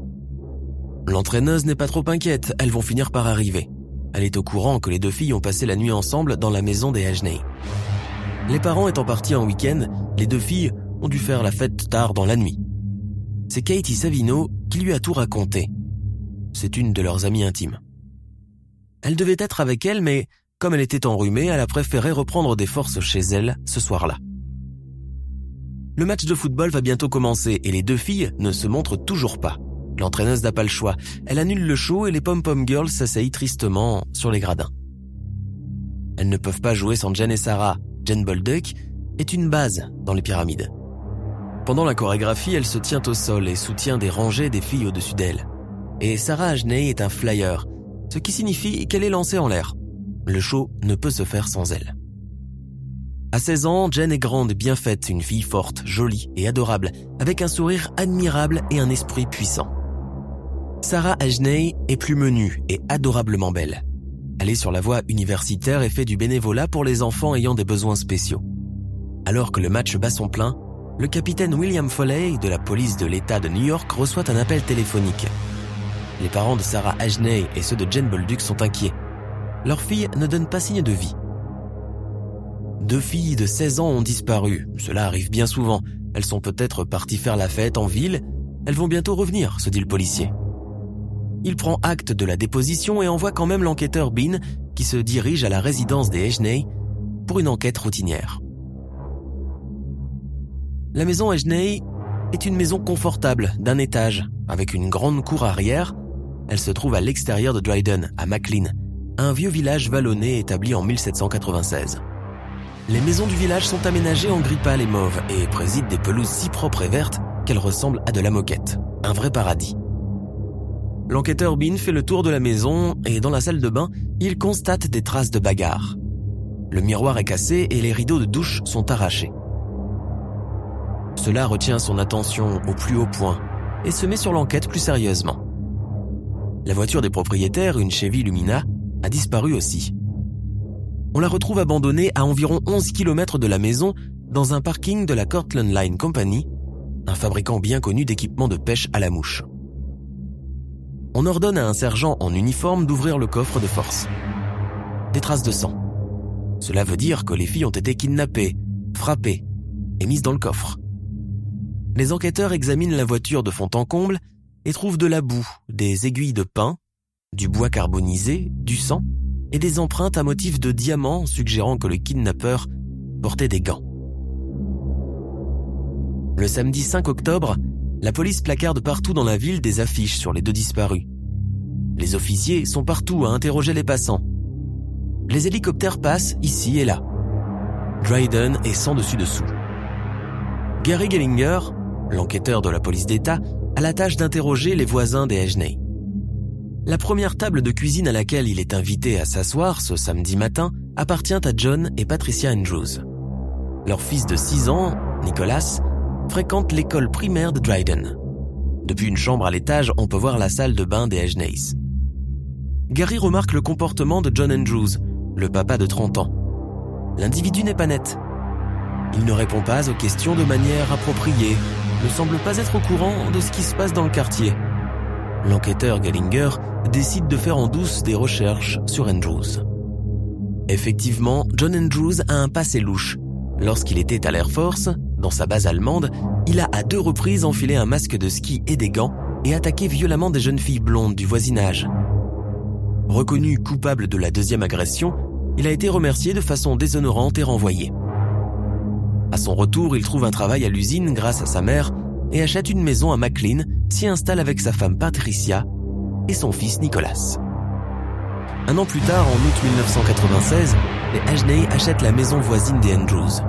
L'entraîneuse n'est pas trop inquiète, elles vont finir par arriver. Elle est au courant que les deux filles ont passé la nuit ensemble dans la maison des Ajney. Les parents étant partis en week-end, les deux filles ont dû faire la fête tard dans la nuit. C'est Katie Savino qui lui a tout raconté. C'est une de leurs amies intimes. Elle devait être avec elle, mais comme elle était enrhumée, elle a préféré reprendre des forces chez elle ce soir-là. Le match de football va bientôt commencer et les deux filles ne se montrent toujours pas. L'entraîneuse n'a pas le choix. Elle annule le show et les pom-pom girls s'asseyent tristement sur les gradins. Elles ne peuvent pas jouer sans Jen et Sarah. Jen Bolduck est une base dans les pyramides. Pendant la chorégraphie, elle se tient au sol et soutient des rangées des filles au-dessus d'elle. Et Sarah Ajney est un flyer, ce qui signifie qu'elle est lancée en l'air. Le show ne peut se faire sans elle. À 16 ans, Jen est grande, bien faite, une fille forte, jolie et adorable, avec un sourire admirable et un esprit puissant. Sarah Ajney est plus menue et adorablement belle. Elle est sur la voie universitaire et fait du bénévolat pour les enfants ayant des besoins spéciaux. Alors que le match bat son plein, le capitaine William Foley de la police de l'État de New York reçoit un appel téléphonique. Les parents de Sarah Ajney et ceux de Jen Bolduc sont inquiets. Leur fille ne donne pas signe de vie. Deux filles de 16 ans ont disparu. Cela arrive bien souvent. Elles sont peut-être parties faire la fête en ville. Elles vont bientôt revenir, se dit le policier. Il prend acte de la déposition et envoie quand même l'enquêteur Bean qui se dirige à la résidence des Ejney pour une enquête routinière. La maison Ejney est une maison confortable d'un étage avec une grande cour arrière. Elle se trouve à l'extérieur de Dryden, à McLean, un vieux village vallonné établi en 1776. Les maisons du village sont aménagées en gris pâle et mauve et président des pelouses si propres et vertes qu'elles ressemblent à de la moquette. Un vrai paradis. L'enquêteur Bean fait le tour de la maison et dans la salle de bain, il constate des traces de bagarre. Le miroir est cassé et les rideaux de douche sont arrachés. Cela retient son attention au plus haut point et se met sur l'enquête plus sérieusement. La voiture des propriétaires, une Chevy Lumina, a disparu aussi. On la retrouve abandonnée à environ 11 km de la maison dans un parking de la Cortland Line Company, un fabricant bien connu d'équipements de pêche à la mouche on ordonne à un sergent en uniforme d'ouvrir le coffre de force. Des traces de sang. Cela veut dire que les filles ont été kidnappées, frappées et mises dans le coffre. Les enquêteurs examinent la voiture de fond en comble et trouvent de la boue, des aiguilles de pin, du bois carbonisé, du sang et des empreintes à motif de diamants suggérant que le kidnappeur portait des gants. Le samedi 5 octobre, la police placarde partout dans la ville des affiches sur les deux disparus. Les officiers sont partout à interroger les passants. Les hélicoptères passent ici et là. Dryden est sans dessus dessous. Gary Gellinger, l'enquêteur de la police d'État, a la tâche d'interroger les voisins des Hejney. La première table de cuisine à laquelle il est invité à s'asseoir ce samedi matin appartient à John et Patricia Andrews. Leur fils de 6 ans, Nicholas, fréquente l'école primaire de Dryden. Depuis une chambre à l'étage, on peut voir la salle de bain des Hejneys. Gary remarque le comportement de John Andrews, le papa de 30 ans. L'individu n'est pas net. Il ne répond pas aux questions de manière appropriée, ne semble pas être au courant de ce qui se passe dans le quartier. L'enquêteur Gallinger décide de faire en douce des recherches sur Andrews. Effectivement, John Andrews a un passé louche. Lorsqu'il était à l'Air Force, dans sa base allemande, il a à deux reprises enfilé un masque de ski et des gants et attaqué violemment des jeunes filles blondes du voisinage. Reconnu coupable de la deuxième agression, il a été remercié de façon déshonorante et renvoyé. À son retour, il trouve un travail à l'usine grâce à sa mère et achète une maison à McLean, s'y installe avec sa femme Patricia et son fils Nicolas. Un an plus tard, en août 1996, les Ashney achètent la maison voisine des Andrews.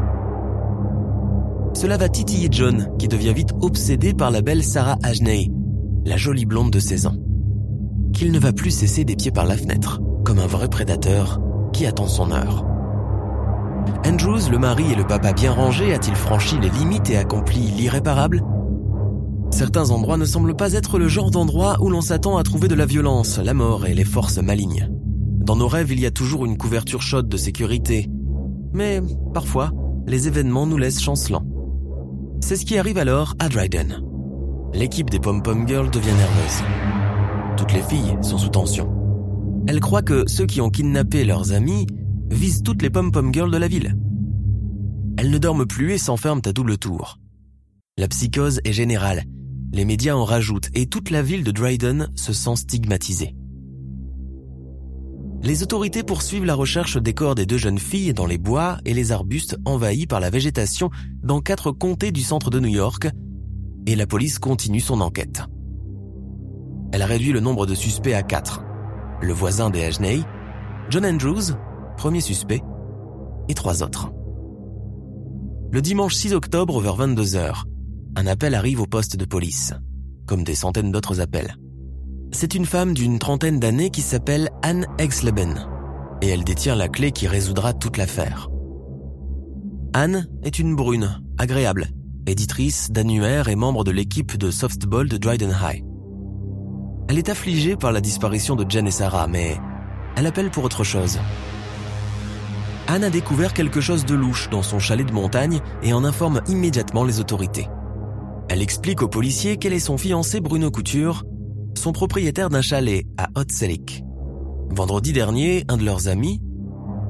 Cela va titiller John, qui devient vite obsédé par la belle Sarah Ashney, la jolie blonde de 16 ans. Qu'il ne va plus cesser des pieds par la fenêtre, comme un vrai prédateur qui attend son heure. Andrews, le mari et le papa bien rangé, a-t-il franchi les limites et accompli l'irréparable? Certains endroits ne semblent pas être le genre d'endroit où l'on s'attend à trouver de la violence, la mort et les forces malignes. Dans nos rêves, il y a toujours une couverture chaude de sécurité. Mais parfois, les événements nous laissent chancelants. C'est ce qui arrive alors à Dryden. L'équipe des Pom-Pom Girls devient nerveuse. Toutes les filles sont sous tension. Elles croient que ceux qui ont kidnappé leurs amis visent toutes les Pom-Pom Girls de la ville. Elles ne dorment plus et s'enferment à double tour. La psychose est générale, les médias en rajoutent et toute la ville de Dryden se sent stigmatisée. Les autorités poursuivent la recherche des corps des deux jeunes filles dans les bois et les arbustes envahis par la végétation dans quatre comtés du centre de New York, et la police continue son enquête. Elle réduit le nombre de suspects à quatre. Le voisin des Ashney, John Andrews, premier suspect, et trois autres. Le dimanche 6 octobre vers 22h, un appel arrive au poste de police, comme des centaines d'autres appels. C'est une femme d'une trentaine d'années qui s'appelle Anne Exleben, et elle détient la clé qui résoudra toute l'affaire. Anne est une brune, agréable, éditrice d'annuaire et membre de l'équipe de softball de Dryden High. Elle est affligée par la disparition de Jen et Sarah, mais elle appelle pour autre chose. Anne a découvert quelque chose de louche dans son chalet de montagne et en informe immédiatement les autorités. Elle explique aux policiers qu'elle est son fiancé Bruno Couture, son propriétaire d'un chalet à Hot Selig. Vendredi dernier, un de leurs amis,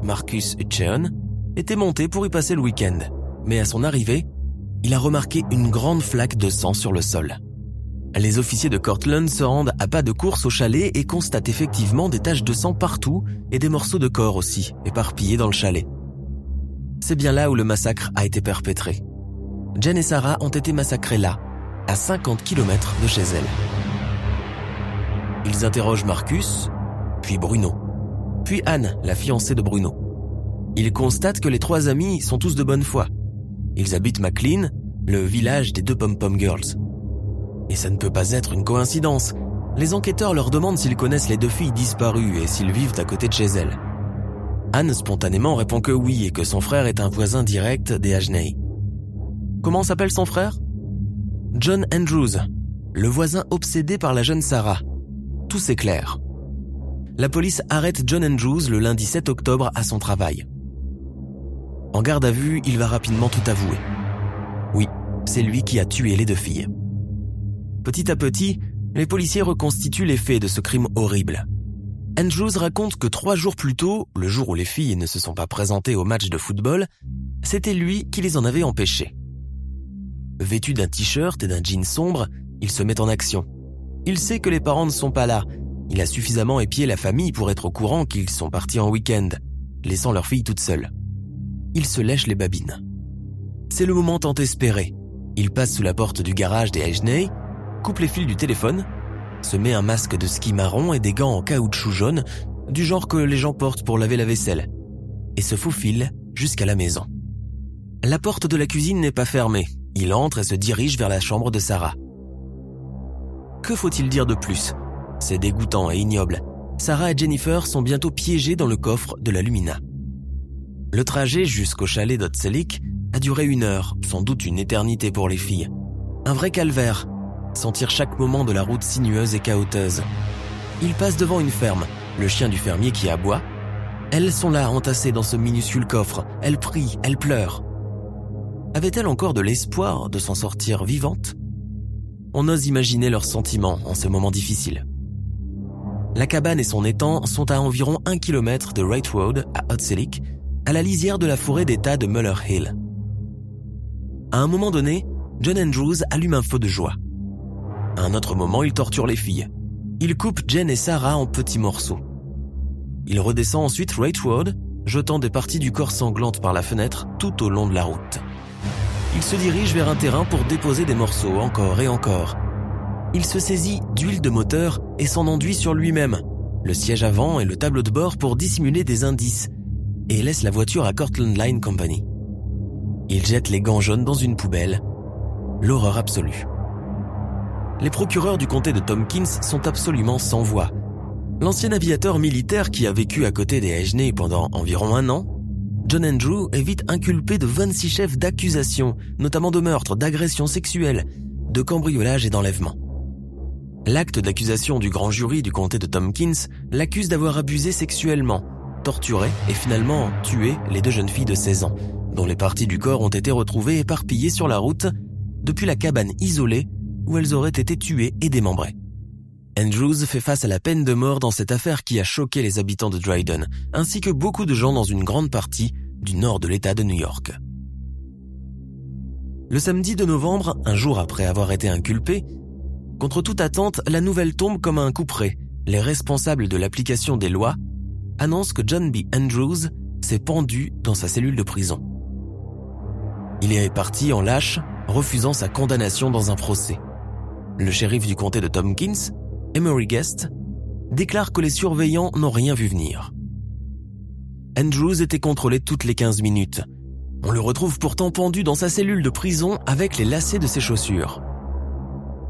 Marcus Hutcheon, était monté pour y passer le week-end. Mais à son arrivée, il a remarqué une grande flaque de sang sur le sol. Les officiers de Cortland se rendent à pas de course au chalet et constatent effectivement des taches de sang partout et des morceaux de corps aussi, éparpillés dans le chalet. C'est bien là où le massacre a été perpétré. Jen et Sarah ont été massacrés là, à 50 km de chez elles. Ils interrogent Marcus, puis Bruno, puis Anne, la fiancée de Bruno. Ils constatent que les trois amis sont tous de bonne foi. Ils habitent McLean, le village des deux pom-pom girls. Et ça ne peut pas être une coïncidence. Les enquêteurs leur demandent s'ils connaissent les deux filles disparues et s'ils vivent à côté de chez elles. Anne spontanément répond que oui et que son frère est un voisin direct des Ajney. Comment s'appelle son frère? John Andrews, le voisin obsédé par la jeune Sarah. Tout s'éclaire. La police arrête John Andrews le lundi 7 octobre à son travail. En garde à vue, il va rapidement tout avouer. Oui, c'est lui qui a tué les deux filles. Petit à petit, les policiers reconstituent les faits de ce crime horrible. Andrews raconte que trois jours plus tôt, le jour où les filles ne se sont pas présentées au match de football, c'était lui qui les en avait empêchées. Vêtu d'un t-shirt et d'un jean sombre, il se met en action. Il sait que les parents ne sont pas là. Il a suffisamment épié la famille pour être au courant qu'ils sont partis en week-end, laissant leur fille toute seule. Il se lèche les babines. C'est le moment tant espéré. Il passe sous la porte du garage des Ajney, coupe les fils du téléphone, se met un masque de ski marron et des gants en caoutchouc jaune, du genre que les gens portent pour laver la vaisselle, et se faufile jusqu'à la maison. La porte de la cuisine n'est pas fermée. Il entre et se dirige vers la chambre de Sarah. Que faut-il dire de plus? C'est dégoûtant et ignoble. Sarah et Jennifer sont bientôt piégées dans le coffre de la Lumina. Le trajet jusqu'au chalet d'Otselik a duré une heure, sans doute une éternité pour les filles. Un vrai calvaire, sentir chaque moment de la route sinueuse et chaoteuse. Ils passent devant une ferme, le chien du fermier qui aboie. Elles sont là, entassées dans ce minuscule coffre. Elles prient, elles pleurent. Avait-elle encore de l'espoir de s'en sortir vivante? On ose imaginer leurs sentiments en ce moment difficile. La cabane et son étang sont à environ un kilomètre de Wright Road à Otselik, à la lisière de la forêt d'État de Muller Hill. À un moment donné, John Andrews allume un feu de joie. À un autre moment, il torture les filles. Il coupe Jen et Sarah en petits morceaux. Il redescend ensuite Wright Road, jetant des parties du corps sanglantes par la fenêtre tout au long de la route il se dirige vers un terrain pour déposer des morceaux encore et encore. Il se saisit d'huile de moteur et s'en enduit sur lui-même, le siège avant et le tableau de bord pour dissimuler des indices, et laisse la voiture à Cortland Line Company. Il jette les gants jaunes dans une poubelle. L'horreur absolue. Les procureurs du comté de Tompkins sont absolument sans voix. L'ancien aviateur militaire qui a vécu à côté des Hejney pendant environ un an John Andrew est vite inculpé de 26 chefs d'accusation, notamment de meurtre, d'agression sexuelle, de cambriolage et d'enlèvement. L'acte d'accusation du grand jury du comté de Tompkins l'accuse d'avoir abusé sexuellement, torturé et finalement tué les deux jeunes filles de 16 ans, dont les parties du corps ont été retrouvées éparpillées sur la route depuis la cabane isolée où elles auraient été tuées et démembrées. Andrews fait face à la peine de mort dans cette affaire qui a choqué les habitants de Dryden, ainsi que beaucoup de gens dans une grande partie du nord de l'État de New York. Le samedi de novembre, un jour après avoir été inculpé, contre toute attente, la nouvelle tombe comme un coup près. Les responsables de l'application des lois annoncent que John B. Andrews s'est pendu dans sa cellule de prison. Il est parti en lâche, refusant sa condamnation dans un procès. Le shérif du comté de Tompkins Emery Guest, déclare que les surveillants n'ont rien vu venir. Andrews était contrôlé toutes les 15 minutes. On le retrouve pourtant pendu dans sa cellule de prison avec les lacets de ses chaussures.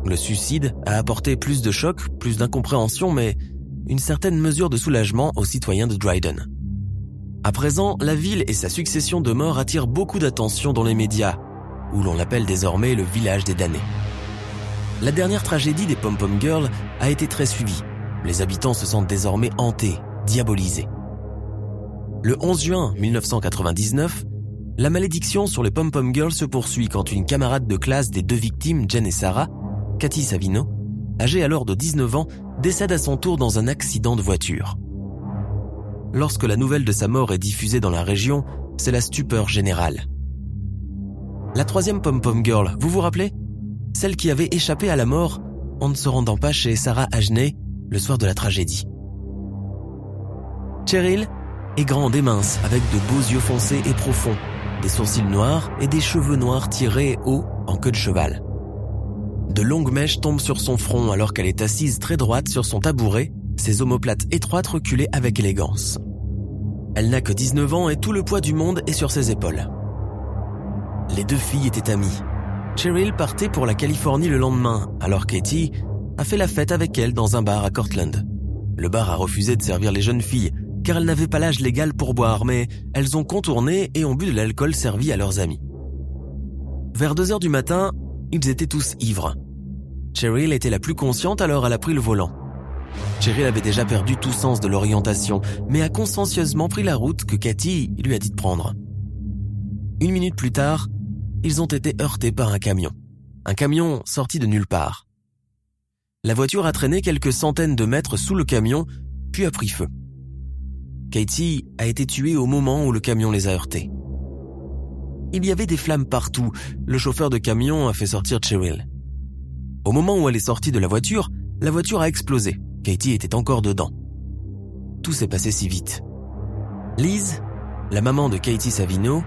Le suicide a apporté plus de choc, plus d'incompréhension, mais une certaine mesure de soulagement aux citoyens de Dryden. À présent, la ville et sa succession de morts attirent beaucoup d'attention dans les médias, où l'on l'appelle désormais le village des damnés. La dernière tragédie des Pom-Pom Girls a été très suivie. Les habitants se sentent désormais hantés, diabolisés. Le 11 juin 1999, la malédiction sur les Pom-Pom Girls se poursuit quand une camarade de classe des deux victimes, Jen et Sarah, Cathy Savino, âgée alors de 19 ans, décède à son tour dans un accident de voiture. Lorsque la nouvelle de sa mort est diffusée dans la région, c'est la stupeur générale. La troisième Pom-Pom Girl, vous vous rappelez? Celle qui avait échappé à la mort en ne se rendant pas chez Sarah Ageney le soir de la tragédie. Cheryl est grande et mince, avec de beaux yeux foncés et profonds, des sourcils noirs et des cheveux noirs tirés haut en queue de cheval. De longues mèches tombent sur son front alors qu'elle est assise très droite sur son tabouret, ses omoplates étroites reculées avec élégance. Elle n'a que 19 ans et tout le poids du monde est sur ses épaules. Les deux filles étaient amies, Cheryl partait pour la Californie le lendemain, alors Katie a fait la fête avec elle dans un bar à Cortland. Le bar a refusé de servir les jeunes filles, car elles n'avaient pas l'âge légal pour boire, mais elles ont contourné et ont bu de l'alcool servi à leurs amis. Vers 2 heures du matin, ils étaient tous ivres. Cheryl était la plus consciente alors elle a pris le volant. Cheryl avait déjà perdu tout sens de l'orientation, mais a consciencieusement pris la route que Cathy lui a dit de prendre. Une minute plus tard, ils ont été heurtés par un camion. Un camion sorti de nulle part. La voiture a traîné quelques centaines de mètres sous le camion, puis a pris feu. Katie a été tuée au moment où le camion les a heurtés. Il y avait des flammes partout. Le chauffeur de camion a fait sortir Cheryl. Au moment où elle est sortie de la voiture, la voiture a explosé. Katie était encore dedans. Tout s'est passé si vite. Liz, la maman de Katie Savino,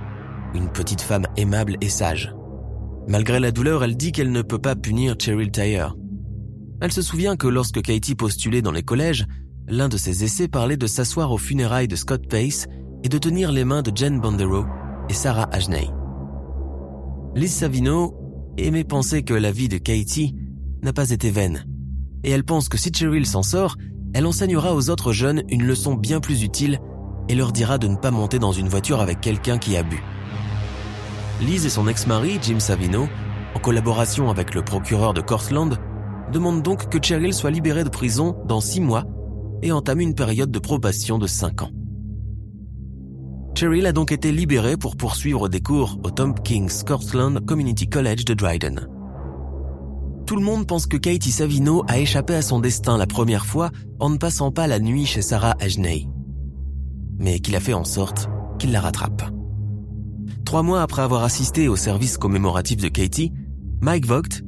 une petite femme aimable et sage. Malgré la douleur, elle dit qu'elle ne peut pas punir Cheryl Taylor. Elle se souvient que lorsque Katie postulait dans les collèges, L'un de ses essais parlait de s'asseoir aux funérailles de Scott Pace et de tenir les mains de Jen Bondero et Sarah Ageney. Liz Savino aimait penser que la vie de Katie n'a pas été vaine. Et elle pense que si Cheryl s'en sort, elle enseignera aux autres jeunes une leçon bien plus utile et leur dira de ne pas monter dans une voiture avec quelqu'un qui a bu. Liz et son ex-mari, Jim Savino, en collaboration avec le procureur de Cortland, demandent donc que Cheryl soit libérée de prison dans six mois et entame une période de probation de cinq ans. Cheryl a donc été libérée pour poursuivre des cours au Tom King's Cortland Community College de Dryden. Tout le monde pense que Katie Savino a échappé à son destin la première fois en ne passant pas la nuit chez Sarah Ageney. Mais qu'il a fait en sorte qu'il la rattrape. Trois mois après avoir assisté au service commémoratif de Katie, Mike Vogt,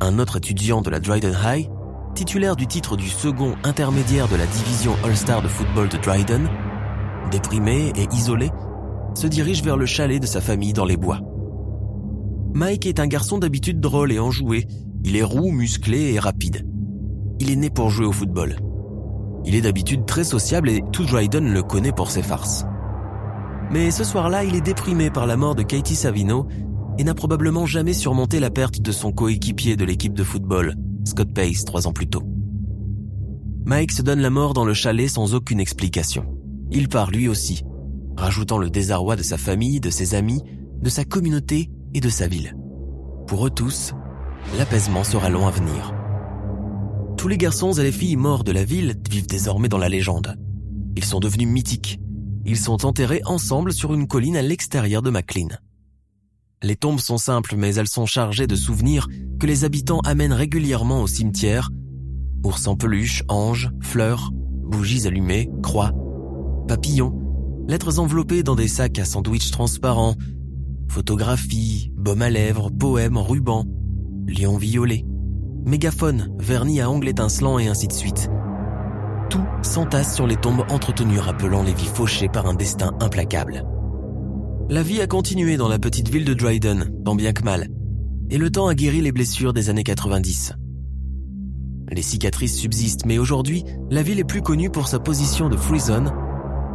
un autre étudiant de la Dryden High, titulaire du titre du second intermédiaire de la division All-Star de football de Dryden, déprimé et isolé, se dirige vers le chalet de sa famille dans les bois. Mike est un garçon d'habitude drôle et enjoué. Il est roux, musclé et rapide. Il est né pour jouer au football. Il est d'habitude très sociable et tout Dryden le connaît pour ses farces. Mais ce soir-là, il est déprimé par la mort de Katie Savino et n'a probablement jamais surmonté la perte de son coéquipier de l'équipe de football, Scott Pace, trois ans plus tôt. Mike se donne la mort dans le chalet sans aucune explication. Il part lui aussi, rajoutant le désarroi de sa famille, de ses amis, de sa communauté et de sa ville. Pour eux tous, l'apaisement sera long à venir. Tous les garçons et les filles morts de la ville vivent désormais dans la légende. Ils sont devenus mythiques. Ils sont enterrés ensemble sur une colline à l'extérieur de McLean. Les tombes sont simples, mais elles sont chargées de souvenirs que les habitants amènent régulièrement au cimetière. Ours en peluche, anges, fleurs, bougies allumées, croix, papillons, lettres enveloppées dans des sacs à sandwich transparents, photographies, baumes à lèvres, poèmes, rubans, lions violets, mégaphones, vernis à ongles étincelants et ainsi de suite. Tout s'entasse sur les tombes entretenues rappelant les vies fauchées par un destin implacable. La vie a continué dans la petite ville de Dryden, tant bien que mal, et le temps a guéri les blessures des années 90. Les cicatrices subsistent, mais aujourd'hui, la ville est plus connue pour sa position de free zone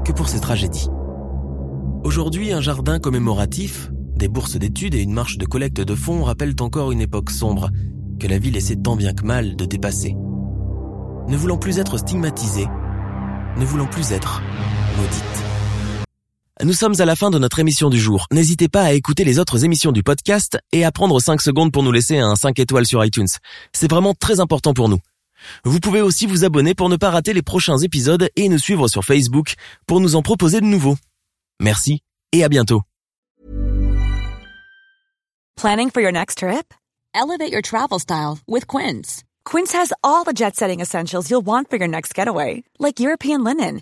que pour ses tragédies. Aujourd'hui, un jardin commémoratif, des bourses d'études et une marche de collecte de fonds rappellent encore une époque sombre que la ville essaie tant bien que mal de dépasser. Ne voulant plus être stigmatisée, ne voulant plus être maudite. Nous sommes à la fin de notre émission du jour. N'hésitez pas à écouter les autres émissions du podcast et à prendre 5 secondes pour nous laisser un 5 étoiles sur iTunes. C'est vraiment très important pour nous. Vous pouvez aussi vous abonner pour ne pas rater les prochains épisodes et nous suivre sur Facebook pour nous en proposer de nouveaux. Merci et à bientôt. Planning for your next trip? Elevate your travel style with Quince. Quince has all the jet-setting essentials you'll want for your next getaway, like European linen,